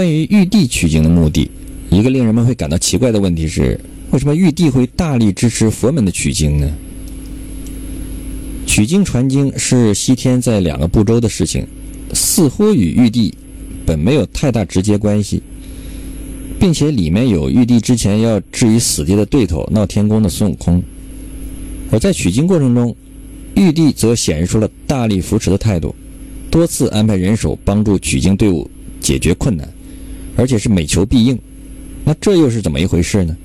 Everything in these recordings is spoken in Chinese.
关于玉帝取经的目的，一个令人们会感到奇怪的问题是：为什么玉帝会大力支持佛门的取经呢？取经传经是西天在两个部洲的事情，似乎与玉帝本没有太大直接关系，并且里面有玉帝之前要置于死地的对头闹天宫的孙悟空，而在取经过程中，玉帝则显示出了大力扶持的态度，多次安排人手帮助取经队伍解决困难。而且是每求必应，那这又是怎么一回事呢？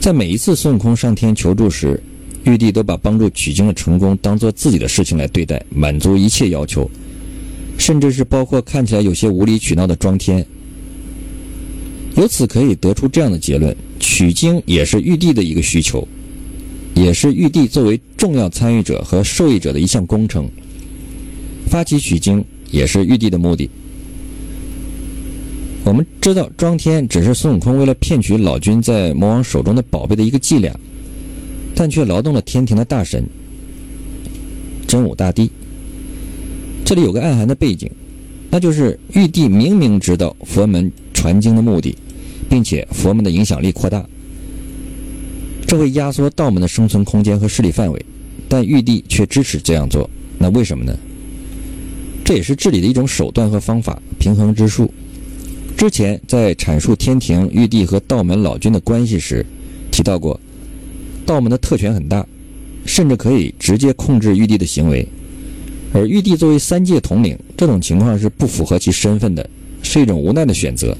在每一次孙悟空上天求助时，玉帝都把帮助取经的成功当做自己的事情来对待，满足一切要求，甚至是包括看起来有些无理取闹的装天。由此可以得出这样的结论：取经也是玉帝的一个需求，也是玉帝作为重要参与者和受益者的一项工程。发起取经也是玉帝的目的。我们知道，装天只是孙悟空为了骗取老君在魔王手中的宝贝的一个伎俩，但却劳动了天庭的大神真武大帝。这里有个暗含的背景，那就是玉帝明明知道佛门传经的目的，并且佛门的影响力扩大，这会压缩道门的生存空间和势力范围，但玉帝却支持这样做，那为什么呢？这也是治理的一种手段和方法，平衡之术。之前在阐述天庭、玉帝和道门老君的关系时，提到过，道门的特权很大，甚至可以直接控制玉帝的行为。而玉帝作为三界统领，这种情况是不符合其身份的，是一种无奈的选择。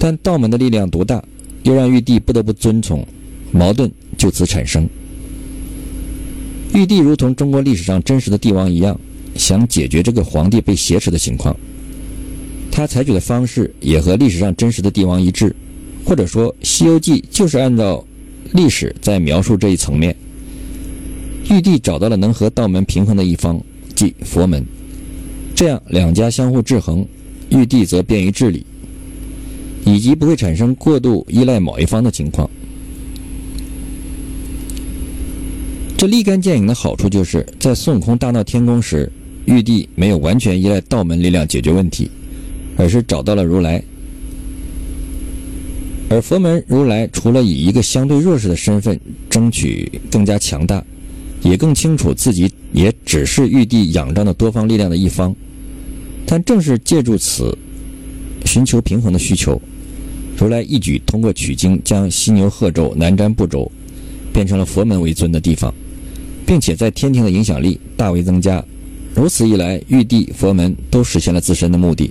但道门的力量独大，又让玉帝不得不遵从，矛盾就此产生。玉帝如同中国历史上真实的帝王一样，想解决这个皇帝被挟持的情况。他采取的方式也和历史上真实的帝王一致，或者说《西游记》就是按照历史在描述这一层面。玉帝找到了能和道门平衡的一方，即佛门，这样两家相互制衡，玉帝则便于治理，以及不会产生过度依赖某一方的情况。这立竿见影的好处就是在孙悟空大闹天宫时，玉帝没有完全依赖道门力量解决问题。而是找到了如来，而佛门如来除了以一个相对弱势的身份争取更加强大，也更清楚自己也只是玉帝仰仗的多方力量的一方。但正是借助此寻求平衡的需求，如来一举通过取经将犀牛贺州、南瞻部洲变成了佛门为尊的地方，并且在天庭的影响力大为增加。如此一来，玉帝、佛门都实现了自身的目的。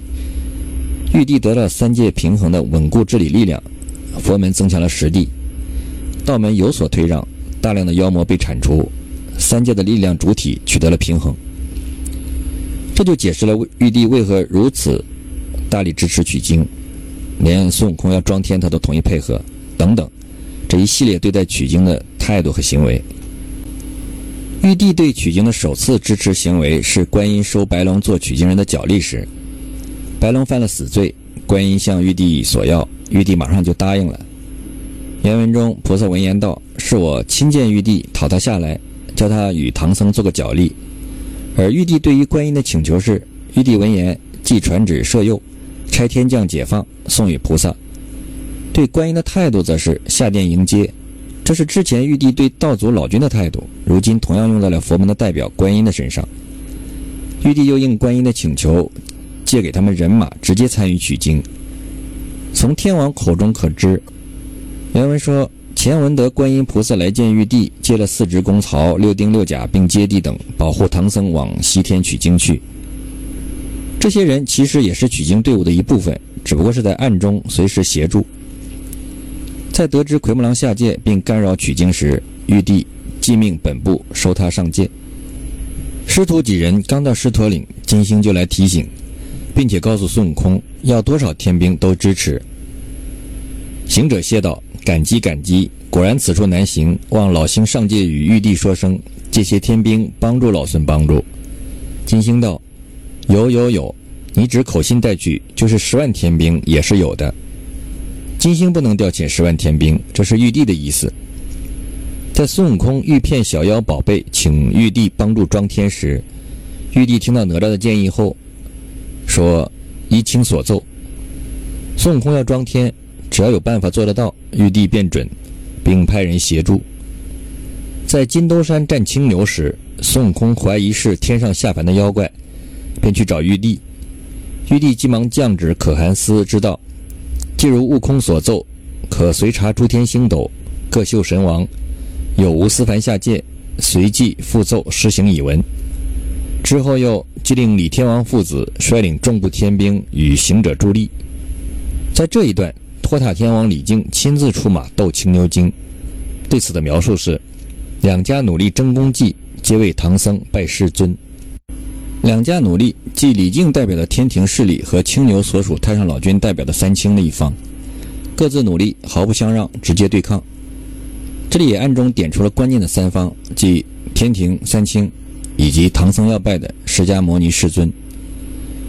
玉帝得了三界平衡的稳固治理力量，佛门增强了实力，道门有所退让，大量的妖魔被铲除，三界的力量主体取得了平衡。这就解释了玉帝为何如此大力支持取经，连孙悟空要装天他都同意配合等等这一系列对待取经的态度和行为。玉帝对取经的首次支持行为是观音收白龙做取经人的脚力时。白龙犯了死罪，观音向玉帝索要，玉帝马上就答应了。原文中，菩萨闻言道：“是我亲见玉帝，讨他下来，叫他与唐僧做个脚力。”而玉帝对于观音的请求是：玉帝闻言，即传旨摄诱，差天将解放，送与菩萨。对观音的态度则是下殿迎接，这是之前玉帝对道祖老君的态度，如今同样用在了佛门的代表观音的身上。玉帝又应观音的请求。借给他们人马，直接参与取经。从天王口中可知，原文说：前文得观音菩萨来见玉帝，借了四职公曹、六丁六甲，并接地等，保护唐僧往西天取经去。这些人其实也是取经队伍的一部分，只不过是在暗中随时协助。在得知奎木狼下界并干扰取经时，玉帝即命本部收他上界。师徒几人刚到狮驼岭，金星就来提醒。并且告诉孙悟空，要多少天兵都支持。行者谢道：“感激感激，果然此处难行，望老星上界与玉帝说声，借些天兵帮助老孙帮助。”金星道：“有有有，你只口信带去，就是十万天兵也是有的。”金星不能调遣十万天兵，这是玉帝的意思。在孙悟空欲骗小妖宝贝，请玉帝帮助装天时，玉帝听到哪吒的建议后。说：“依卿所奏，孙悟空要装天，只要有办法做得到，玉帝便准，并派人协助。在金兜山战青牛时，孙悟空怀疑是天上下凡的妖怪，便去找玉帝。玉帝急忙降旨可汗司知道，既如悟空所奏，可随查诸天星斗，各秀神王有无私凡下界，随即复奏施行以闻。之后又即令李天王父子率领众部天兵与行者助力。在这一段，托塔天王李靖亲自出马斗青牛精。对此的描述是：两家努力争功绩，皆为唐僧拜师尊。两家努力，即李靖代表的天庭势力和青牛所属太上老君代表的三清的一方，各自努力，毫不相让，直接对抗。这里也暗中点出了关键的三方，即天庭、三清。以及唐僧要拜的释迦牟尼世尊，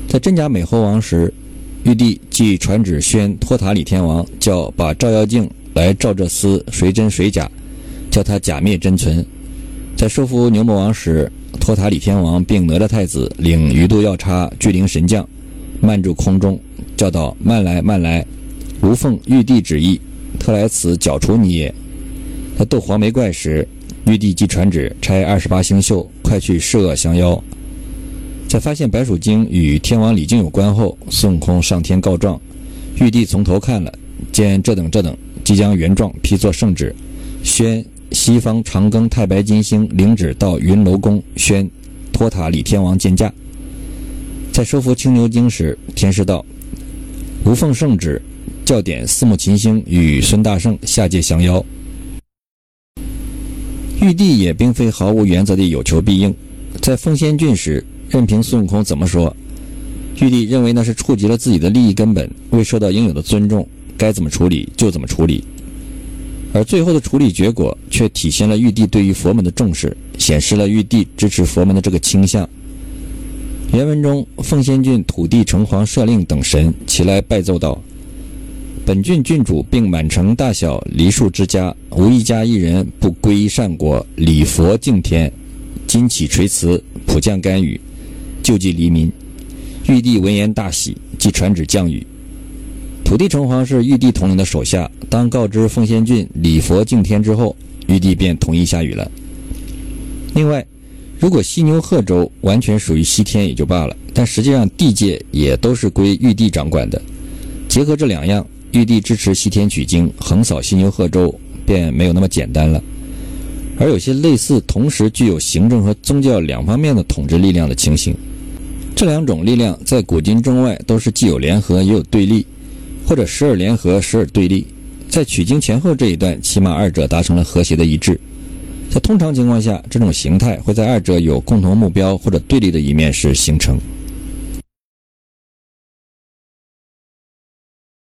在真假美猴王时，玉帝即传旨宣托塔李天王，叫把照妖镜来照这厮谁真谁假，叫他假灭真存。在收服牛魔王时，托塔李天王并哪吒太子领鱼肚药叉巨灵神将，慢住空中，叫道：“慢来，慢来！吾奉玉帝旨意，特来此剿除你也。”在斗黄眉怪时。玉帝即传旨差二十八星宿快去摄恶降妖。在发现白鼠精与天王李靖有关后，孙悟空上天告状，玉帝从头看了，见这等这等，即将原状批作圣旨，宣西方长庚太白金星领旨到云楼宫，宣托塔李天王见驾。在收服青牛精时，天师道：“吾奉圣旨，教点四目琴星与孙大圣下界降妖。”玉帝也并非毫无原则地有求必应，在奉仙郡时，任凭孙悟空怎么说，玉帝认为那是触及了自己的利益根本，未受到应有的尊重，该怎么处理就怎么处理。而最后的处理结果却体现了玉帝对于佛门的重视，显示了玉帝支持佛门的这个倾向。原文中，奉仙郡土地城隍设令等神齐来拜奏道。本郡郡主并满城大小梨树之家，无一家一人不皈依善果，礼佛敬天。今起垂慈，普降甘雨，救济黎民。玉帝闻言大喜，即传旨降雨。土地城隍是玉帝统领的手下，当告知奉仙郡礼佛敬天之后，玉帝便同意下雨了。另外，如果犀牛贺州完全属于西天也就罢了，但实际上地界也都是归玉帝掌管的。结合这两样。玉帝支持西天取经，横扫犀牛贺州，便没有那么简单了。而有些类似同时具有行政和宗教两方面的统治力量的情形，这两种力量在古今中外都是既有联合也有对立，或者时而联合时而对立。在取经前后这一段，起码二者达成了和谐的一致。在通常情况下，这种形态会在二者有共同目标或者对立的一面时形成。